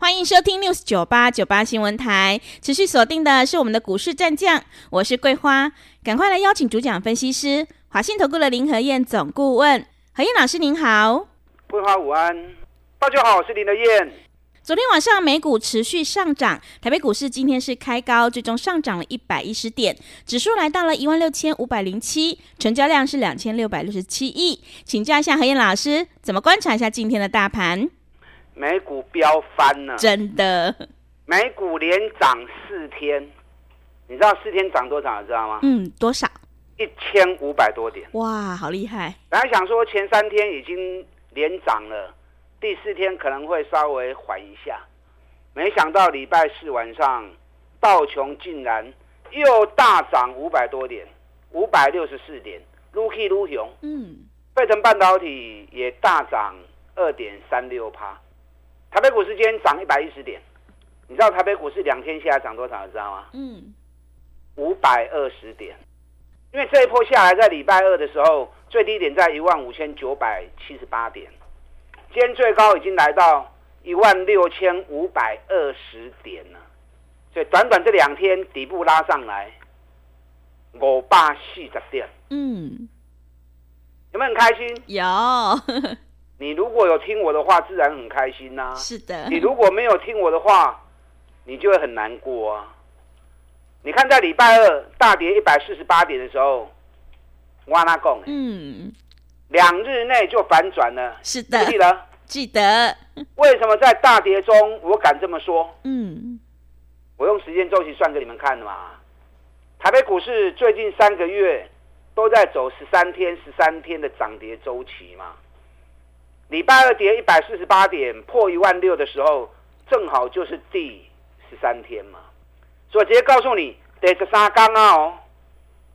欢迎收听 News 九八九八新闻台，持续锁定的是我们的股市战将，我是桂花，赶快来邀请主讲分析师华信投顾的林和燕总顾问，何燕老师您好，桂花午安，大家好，我是林和燕。昨天晚上美股持续上涨，台北股市今天是开高，最终上涨了一百一十点，指数来到了一万六千五百零七，成交量是两千六百六十七亿，请教一下何燕老师，怎么观察一下今天的大盘？美股飙翻了，真的。美股连涨四天，你知道四天涨多少？你知道吗？嗯，多少？一千五百多点。哇，好厉害！本来想说前三天已经连涨了，第四天可能会稍微缓一下，没想到礼拜四晚上道琼竟然又大涨五百多点，五百六十四点，撸 K 撸熊。嗯，费城半导体也大涨二点三六趴。台北股市今天涨一百一十点，你知道台北股市两天下来涨多少？你知道吗？嗯，五百二十点。因为这一波下来，在礼拜二的时候，最低点在一万五千九百七十八点，今天最高已经来到一万六千五百二十点了。所以短短这两天底部拉上来，五百四十点。嗯，有没有很开心？有。你如果有听我的话，自然很开心呐、啊。是的。你如果没有听我的话，你就会很难过啊。你看，在礼拜二大跌一百四十八点的时候，我跟他讲，嗯，两日内就反转了。是的。记得？记得。为什么在大跌中我敢这么说？嗯，我用时间周期算给你们看的嘛。台北股市最近三个月都在走十三天、十三天的涨跌周期嘛。礼拜二跌一百四十八点，破一万六的时候，正好就是第十三天嘛。所以直接告诉你，得十三天啊哦，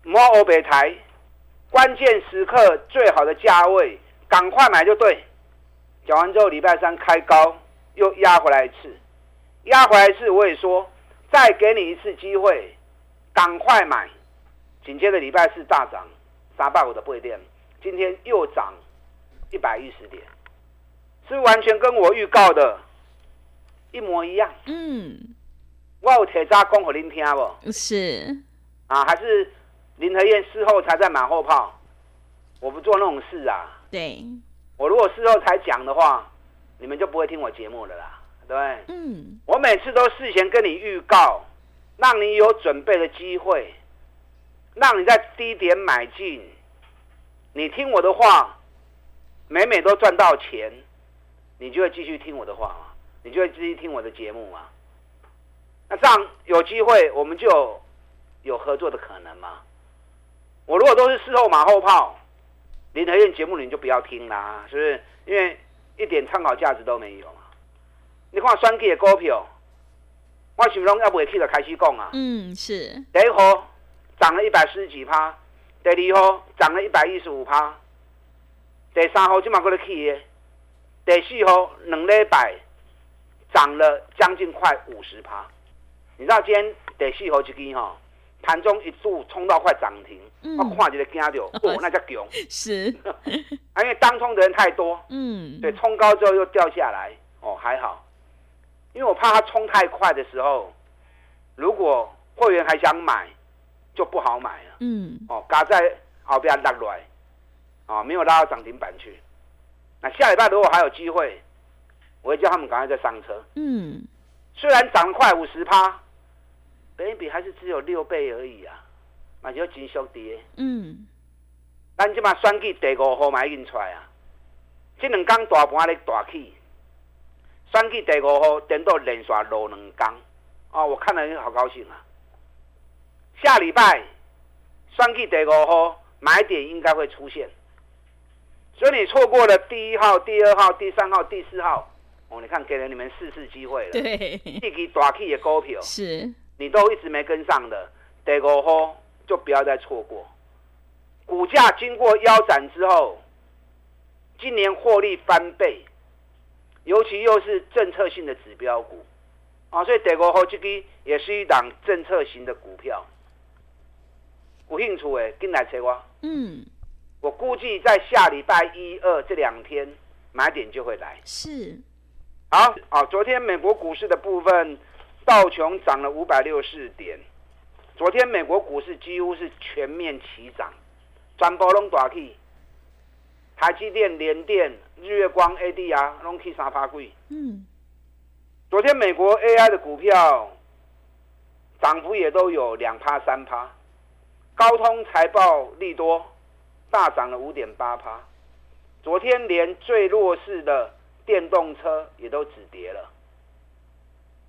摸欧北台，关键时刻最好的价位，赶快买就对。讲完之后，礼拜三开高又压回来一次，压回来一次我也说，再给你一次机会，赶快买。紧接着礼拜四大涨三百五的不一定，今天又涨一百一十点。是完全跟我预告的一模一样。嗯，我有铁渣讲给您听不？是啊，还是林和燕事后才在马后炮？我不做那种事啊。对，我如果事后才讲的话，你们就不会听我节目了啦，对？嗯，我每次都事前跟你预告，让你有准备的机会，让你在低点买进。你听我的话，每每都赚到钱。你就会继续听我的话嘛，你就会继续听我的节目嘛。那这样有机会，我们就有，有合作的可能嘛。我如果都是事后马后炮，林和彦节目你就不要听啦，是不是？因为一点参考价值都没有嘛。你看双 K 的股票，我想拢要不会去的开始讲啊。嗯，是。第一号涨了一百四十几趴，第二号涨了一百一十五趴，第三号就马过来去的。第四号两礼拜涨了将近快五十趴，你知道今天第四号这支哈盘中一度冲到快涨停，嗯、我看就惊到，哦，那叫强，是，因为当冲的人太多，嗯，对，冲高之后又掉下来，哦，还好，因为我怕它冲太快的时候，如果会员还想买，就不好买了，嗯，哦，嘎在后边拉来，啊、哦，没有拉到涨停板去。那下礼拜如果还有机会，我会叫他们赶快再上车。嗯，虽然涨了快五十趴，本益比还是只有六倍而已啊，那就真俗的。嗯，咱即马选举第五号嘛已经出来啊，这两天大盘咧大起，选举第五号等到连续落两天，哦，我看了好高兴啊。下礼拜选举第五号买点应该会出现。所以你错过了第一号、第二号、第三号、第四号，哦，你看给了你们四次机会了。对，一支大起的股票是，你都一直没跟上的。第五号就不要再错过。股价经过腰斩之后，今年获利翻倍，尤其又是政策性的指标股啊，所以德国后这个也是一档政策型的股票。有兴趣的，进来找我。嗯，我估计在下礼拜一二这两天买点就会来。是，好啊。昨天美国股市的部分，道琼涨了五百六十四点。昨天美国股市几乎是全面齐涨，全部拢大起。台积电、联电、日月光、ADR 拢起三趴贵。嗯，昨天美国 AI 的股票涨幅也都有两趴、三趴。高通财报利多，大涨了五点八趴。昨天连最弱势的电动车也都止跌了。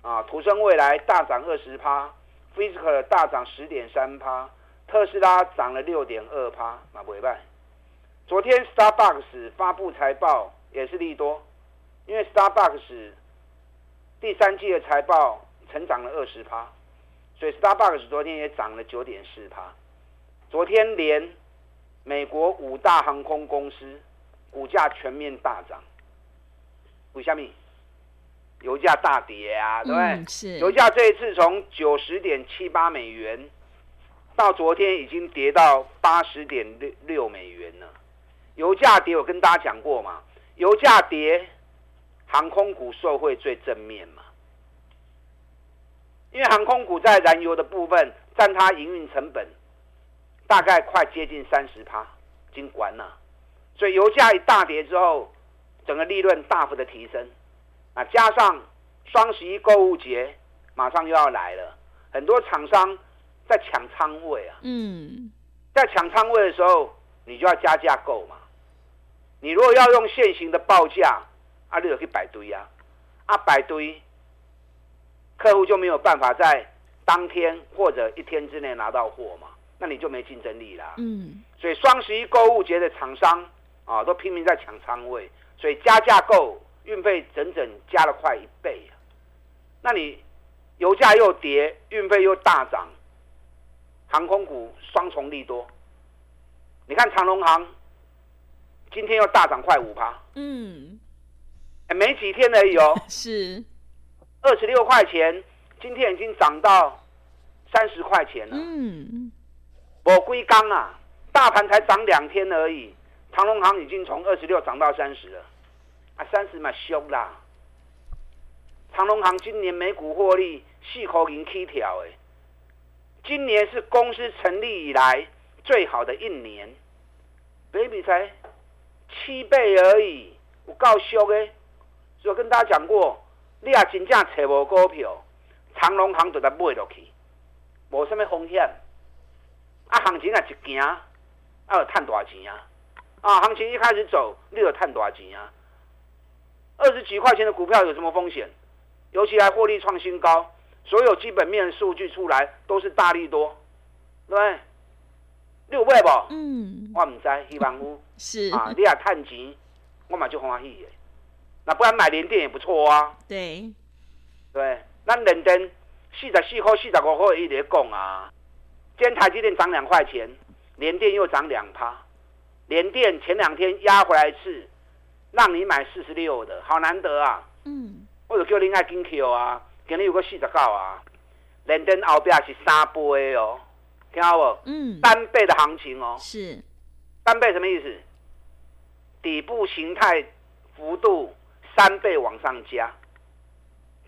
啊，途胜未来大涨二十趴，Fisker 大涨十点三趴，特斯拉涨了六点二趴。马不败。昨天 Starbucks 发布财报也是利多，因为 Starbucks 第三季的财报成长了二十趴，所以 Starbucks 昨天也涨了九点四趴。昨天连美国五大航空公司股价全面大涨，为什么？油价大跌啊，对不对？嗯、是。油价这一次从九十点七八美元，到昨天已经跌到八十点六六美元了。油价跌，我跟大家讲过嘛，油价跌，航空股受惠最正面嘛，因为航空股在燃油的部分占它营运成本。大概快接近三十趴，已经关了，所以油价一大跌之后，整个利润大幅的提升，啊，加上双十一购物节马上又要来了，很多厂商在抢仓位啊，嗯，在抢仓位的时候，你就要加价购嘛，你如果要用现行的报价，啊，你就去摆堆啊，啊，摆堆，客户就没有办法在当天或者一天之内拿到货嘛。那你就没竞争力啦。嗯，所以双十一购物节的厂商啊，都拼命在抢仓位，所以加价购，运费整整加了快一倍啊。那你油价又跌，运费又大涨，航空股双重利多。你看长龙航今天又大涨快五趴。嗯，没几天而已哦。是，二十六块钱，今天已经涨到三十块钱了。嗯。我归刚啊，大盘才涨两天而已，长隆行已经从二十六涨到三十了，啊，三十嘛凶啦。长隆行今年每股获利四块银起跳诶，今年是公司成立以来最好的一年，本益比才七倍而已，有够凶诶。所以我跟大家讲过，你也真正找无股票，长隆行就得买落去，无什么风险。啊，行情啊一行，啊有赚多少钱啊？啊，行情一开始走，你有赚多少钱啊？二十几块钱的股票有什么风险？尤其还获利创新高，所有基本面数据出来都是大利多，对不对？六倍不？嗯，我唔知，希望有是啊，你也赚钱，我嘛就欢喜的。那不然买联电也不错啊。对，对，咱联电四十四块、四十五块一直讲啊。今天台积电涨两块钱，联电又涨两趴。联电前两天压回来一次，让你买四十六的，好难得啊！嗯，我就叫你爱金 Q 啊，今天有个四十九啊。联电后边是三倍哦，听好不？嗯，单倍的行情哦。是，单倍什么意思？底部形态幅度三倍往上加。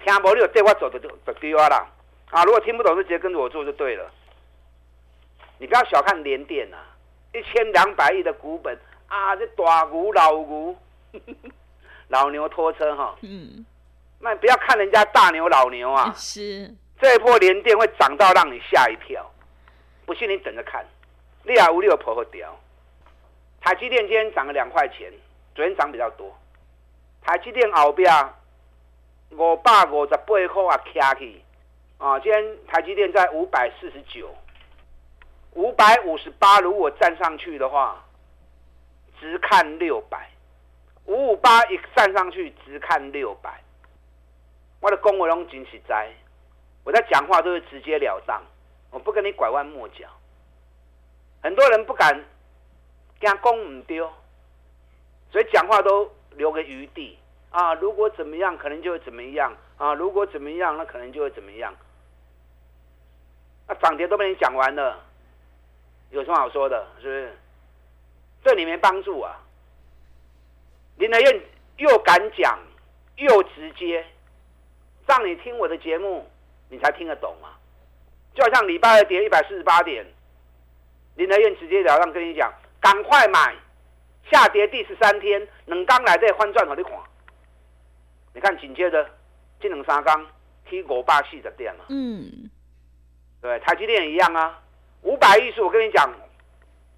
听不？你有对我走的就就对啊啦。啊，如果听不懂就直接跟着我做就对了。你不要小看联电啊，一千两百亿的股本啊，这大牛老牛，老牛拖车哈。嗯。那不要看人家大牛老牛啊。是。这一波联电会涨到让你吓一跳，不信你等着看。六五六破掉。台积电今天涨了两块钱，昨天涨比较多。台积电后边五百五十八块啊，卡起。啊，今天台积电在五百四十九。五百五十八，如果站上去的话，直看六百。五五八一站上去，直看六百。我的公文真实在，我在讲话都是直截了当，我不跟你拐弯抹角。很多人不敢跟他讲唔丢，所以讲话都留个余地啊。如果怎么样，可能就会怎么样啊。如果怎么样，那可能就会怎么样。那涨跌都被你讲完了，有什么好说的？是不是？对你没帮助啊。林德燕又敢讲，又直接，让你听我的节目，你才听得懂啊。就好像礼拜二跌一百四十八点，林德燕直截了当跟你讲，赶快买，下跌第十三天，两刚来这换转头你看，你看紧接着这两三刚，T 五百四十点嘛，嗯，对，台积电也一样啊，五百一十，我跟你讲，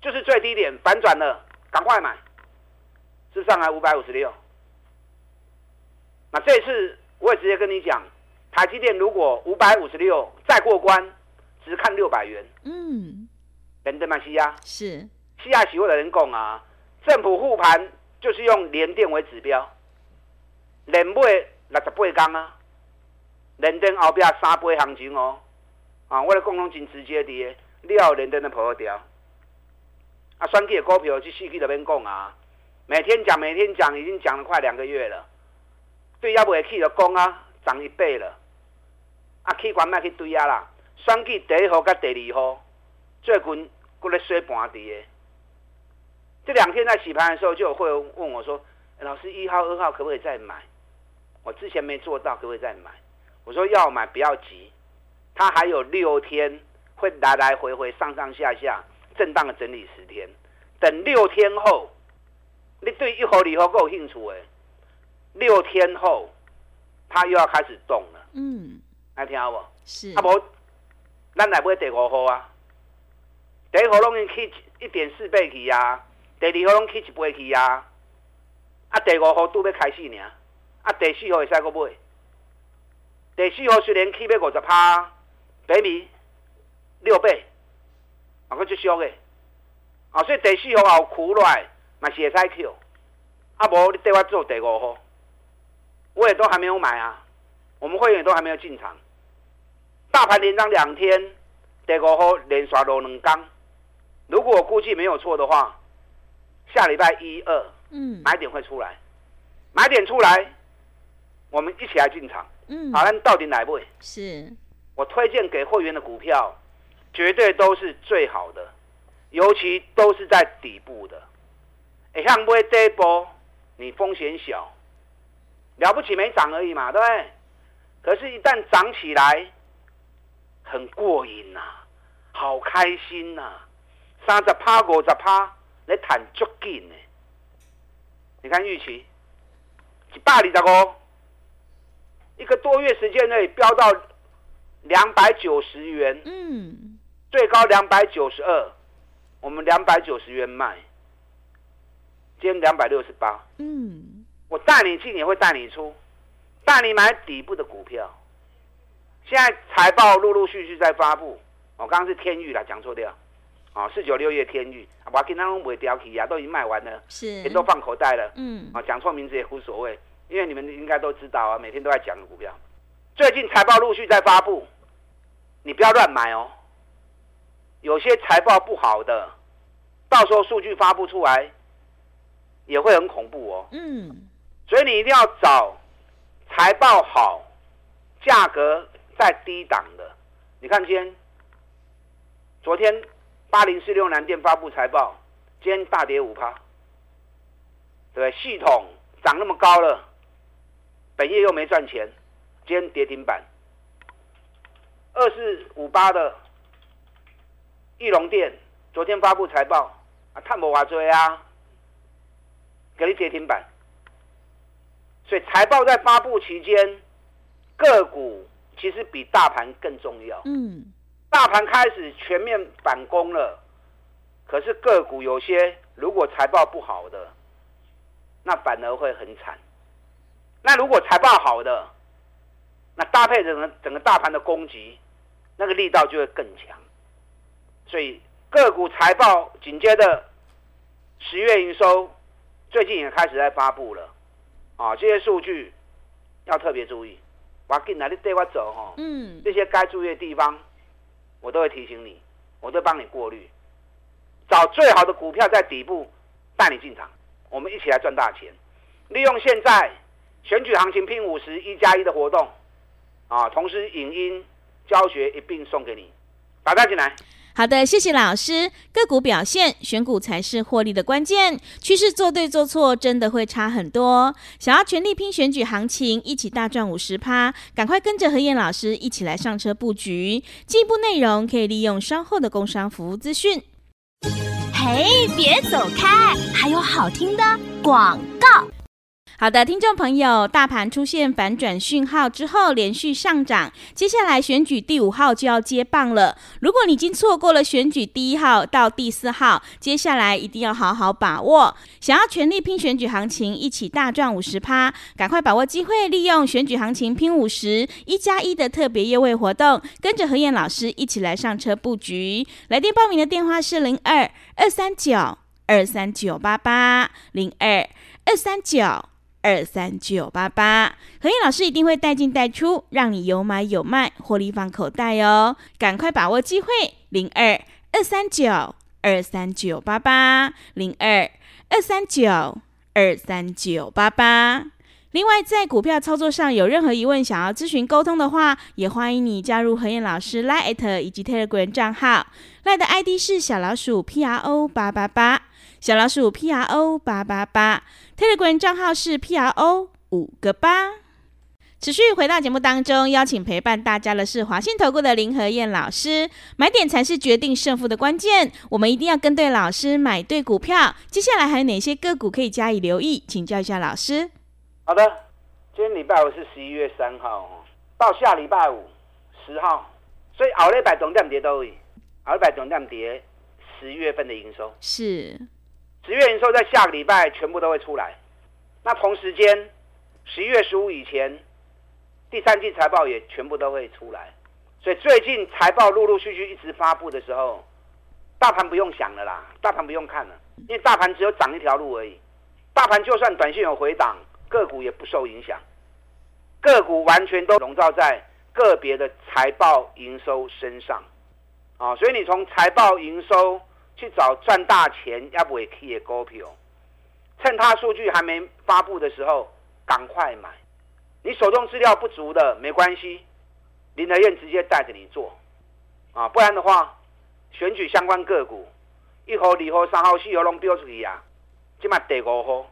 就是最低点反转了，赶快买。是上来五百五十六，那这次我也直接跟你讲，台积电如果五百五十六再过关，只看六百元。嗯，连电嘛西亚。是。西亚喜会的人讲啊，政府护盘就是用联电为指标，连买六十八天啊，连电后边三倍行情哦，啊，我的共同真直接的，你要连电的破掉，啊，选举的股票这四季都免讲啊。每天讲，每天讲，已经讲了快两个月了。对要不会去的讲啊，涨一倍了。啊，去关麦去对啊啦。选举第一号跟第二号，最近过来水盘底的。这两天在洗盘的时候，就有会问我说：“老师，一号、二号可不可以再买？我之前没做到，可不可以再买？”我说：“要买不要急，它还有六天会来来回回、上上下下震荡的整理十天，等六天后。”你对一号、二号够有兴趣诶？六天后，它又要开始动了。嗯，来听好不？是。啊无，咱来买第五号啊。第一号拢已经起一点四倍去啊，第二号拢去一倍去啊。啊，第五号都要开始呢。啊，第四号会使搁买。第四号虽然起要五十趴，百米六倍，啊，搁足俗诶。啊，所以第四号有苦来。买写在 Q，阿伯，你对我做第五号，我也都还没有买啊，我们会员都还没有进场。大盘连涨两天，第五号连刷两根，如果我估计没有错的话，下礼拜一二，嗯，买点会出来，买点出来，我们一起来进场。嗯，好，那到底哪位？是，我推荐给会员的股票，绝对都是最好的，尤其都是在底部的。哎，像买这一波，你风险小，了不起没涨而已嘛，对不对？可是，一旦涨起来，很过瘾呐，好开心呐，三十趴、五十趴，来谈足劲呢。你看预期，一百二十五，一个多月时间内飙到两百九十元，嗯，最高两百九十二，我们两百九十元卖。今天两百六十八，嗯，我带你进也会带你出，带你买底部的股票。现在财报陆陆续续在发布，我刚刚是天域啦，讲错掉，啊，四九六月天域，我跟他们尾掉起啊，都已经卖完了，是，也都放口袋了，嗯，啊，讲错名字也无所谓，因为你们应该都知道啊，每天都在讲的股票。最近财报陆续在发布，你不要乱买哦，有些财报不好的，到时候数据发布出来。也会很恐怖哦。嗯，所以你一定要找财报好、价格在低档的。你看今天、昨天八零四六南电发布财报，今天大跌五趴，对，系统涨那么高了，本业又没赚钱，今天跌停板。二四五八的义隆电昨天发布财报啊，探无偌多啊。给你跌停板，所以财报在发布期间，个股其实比大盘更重要。嗯，大盘开始全面反攻了，可是个股有些如果财报不好的，那反而会很惨。那如果财报好的，那搭配整个整个大盘的攻击，那个力道就会更强。所以个股财报紧接着十月营收。最近也开始在发布了，啊，这些数据要特别注意。我跟哪里带我走哈？嗯，这些该注意的地方，我都会提醒你，我都帮你过滤。找最好的股票在底部带你进场，我们一起来赚大钱。利用现在选举行情拼五十一加一的活动啊，同时影音教学一并送给你，打单进来。好的，谢谢老师。个股表现，选股才是获利的关键。趋势做对做错，真的会差很多。想要全力拼选举行情，一起大赚五十趴，赶快跟着何燕老师一起来上车布局。进一步内容可以利用稍后的工商服务资讯。嘿，别走开，还有好听的广告。好的，听众朋友，大盘出现反转讯号之后，连续上涨。接下来选举第五号就要接棒了。如果你已经错过了选举第一号到第四号，接下来一定要好好把握。想要全力拼选举行情，一起大赚五十趴，赶快把握机会，利用选举行情拼五十一加一的特别优惠活动，跟着何燕老师一起来上车布局。来电报名的电话是零二二三九二三九八八零二二三九。二三九八八，何燕老师一定会带进带出，让你有买有卖，获利放口袋哦！赶快把握机会，零二二三九二三九八八，零二二三九二三九八八。另外，在股票操作上有任何疑问，想要咨询沟通的话，也欢迎你加入何燕老师 Line@ 以及 Telegram 账号，Line 的 ID 是小老鼠 P R O 八八八。小老鼠 P R O 八八八，Telegram 账号是 P R O 五个八。持续回到节目当中，邀请陪伴大家的是华信投顾的林和燕老师。买点才是决定胜负的关键，我们一定要跟对老师，买对股票。接下来还有哪些个股可以加以留意？请教一下老师。好的，今天礼拜五是十一月三号，到下礼拜五十号，所以后礼拜重点跌都会，后礼拜重点跌十一月份的营收是。十月营收在下个礼拜全部都会出来，那同时间十一月十五以前，第三季财报也全部都会出来，所以最近财报陆陆续续一直发布的时候，大盘不用想了啦，大盘不用看了，因为大盘只有涨一条路而已，大盘就算短线有回档，个股也不受影响，个股完全都笼罩在个别的财报营收身上，啊，所以你从财报营收。去找赚大钱要不会 key 的股票，趁它数据还没发布的时候赶快买。你手中资料不足的没关系，林德燕直接带着你做。啊，不然的话，选举相关个股一号、二号、三号、四号拢标出去啊，今麦第五号，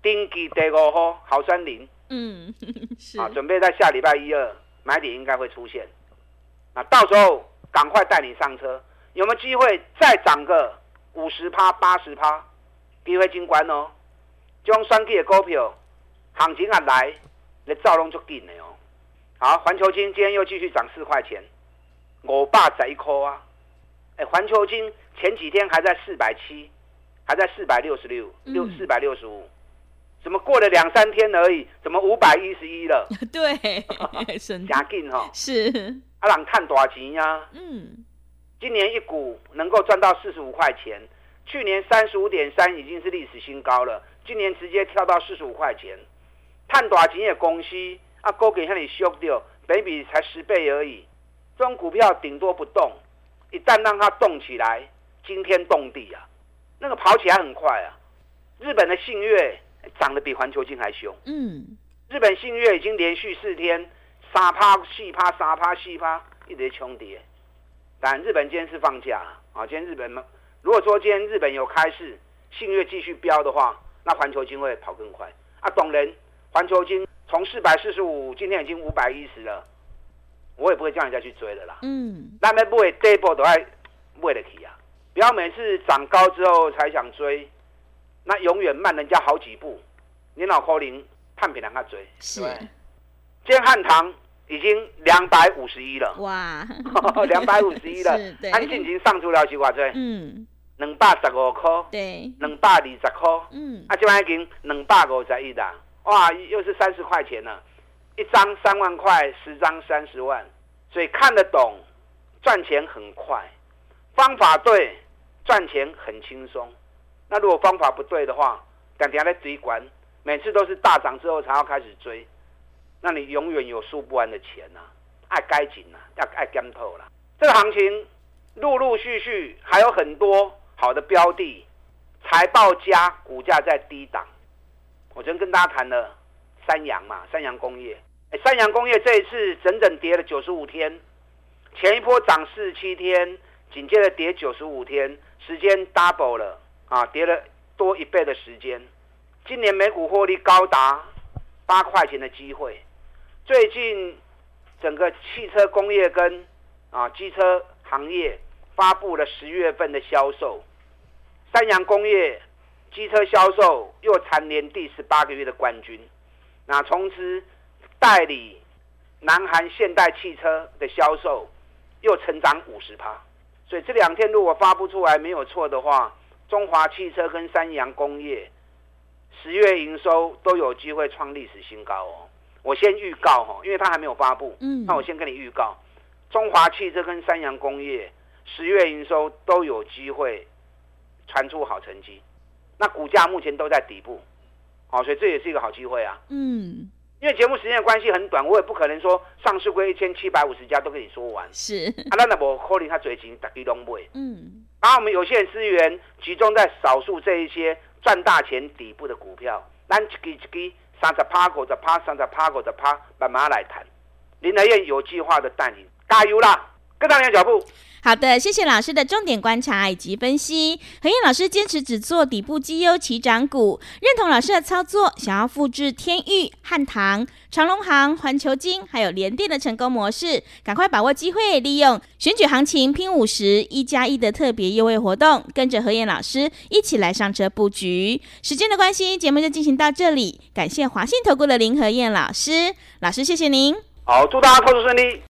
登记第五号，好山林，嗯，是。啊，准备在下礼拜一二买点应该会出现，那到时候赶快带你上车。有没有机会再涨个五十趴、八十趴？机会真关哦！这种双 K 的股票，行情啊来，你照拢就紧的哦。好，环球金今天又继续涨四块钱，五百十一块啊！哎，环球金前几天还在四百七，还在四百六十六、六四百六十五，怎么过了两三天而已，怎么五百一十一了？对，加紧哈！是，啊，人看多少钱呀？嗯。今年一股能够赚到四十五块钱，去年三十五点三已经是历史新高了。今年直接跳到四十五块钱，探大钱的公司啊，股价向你修掉，本比才十倍而已。这种股票顶多不动，一旦让它动起来，惊天动地啊！那个跑起来很快啊！日本的信越涨得比环球金还凶。嗯，日本信越已经连续四天三趴、四趴、三趴、四趴，一直在冲跌。但日本今天是放假啊！今天日本如果说今天日本有开市，信越继续飙的话，那环球金会跑更快啊！懂人，环球金从四百四十五，今天已经五百一十了，我也不会叫人家去追的啦。嗯，那么不会 double 都爱为了起啊！不要每次涨高之后才想追，那永远慢人家好几步。你脑壳灵，判别让他追。是。今天汉唐。已经两百五十一了，哇，两百五十一了，安静已经上出了几块钱，嗯，两百十五块，对，两百二十块，嗯，啊，这边已经两百五十一了，哇，又是三十块钱了，一张三万块，十张三十万，所以看得懂，赚钱很快，方法对，赚钱很轻松。那如果方法不对的话，等下来追管，每次都是大涨之后才要开始追。那你永远有输不完的钱呐、啊，爱该紧呐，要爱跟透了。这个行情陆陆续续还有很多好的标的，财报佳，股价在低档。我昨天跟大家谈了三洋嘛，三洋工业。哎，三洋工业这一次整整跌了九十五天，前一波涨四十七天，紧接着跌九十五天，时间 double 了啊，跌了多一倍的时间。今年每股获利高达八块钱的机会。最近整个汽车工业跟啊机车行业发布了十月份的销售，三洋工业机车销售又蝉联第十八个月的冠军。那从此。代理南韩现代汽车的销售又成长五十趴，所以这两天如果发布出来没有错的话，中华汽车跟三洋工业十月营收都有机会创历史新高哦。我先预告哈，因为它还没有发布，嗯，那我先跟你预告，中华汽车跟三洋工业十月营收都有机会传出好成绩，那股价目前都在底部，好，所以这也是一个好机会啊，嗯。因为节目时间的关系很短，我也不可能说上市规一千七百五十家都跟你说完。是啊，那那我可能他最近大家都买。嗯，然后我们有限资源集中在少数这一些赚大钱底部的股票，咱一支一支三十趴、五十趴、三十趴、五十趴，慢慢来谈。林德燕有计划的带领，加油啦！跟上你的脚步。好的，谢谢老师的重点观察以及分析。何燕老师坚持只做底部绩优起涨股，认同老师的操作，想要复制天域、汉唐、长隆行、环球金还有联电的成功模式，赶快把握机会，利用选举行情拼五十一加一的特别优惠活动，跟着何燕老师一起来上车布局。时间的关系，节目就进行到这里，感谢华信投顾的林何燕老师，老师谢谢您。好，祝大家操作顺利。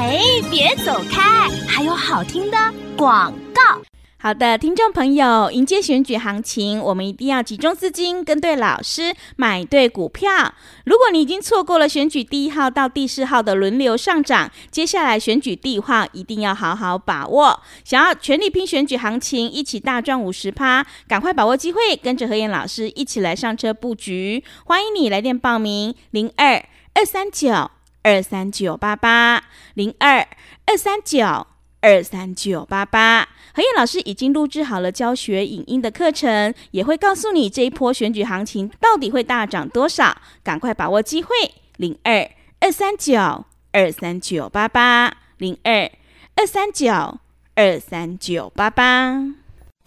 嘿，别走开！还有好听的广告。好的，听众朋友，迎接选举行情，我们一定要集中资金，跟对老师，买对股票。如果你已经错过了选举第一号到第四号的轮流上涨，接下来选举第一号一定要好好把握。想要全力拼选举行情，一起大赚五十趴，赶快把握机会，跟着何燕老师一起来上车布局。欢迎你来电报名：零二二三九。二三九八八零二二三九二三九八八，何燕老师已经录制好了教学影音的课程，也会告诉你这一波选举行情到底会大涨多少，赶快把握机会，零二二三九二三九八八零二二三九二三九八八。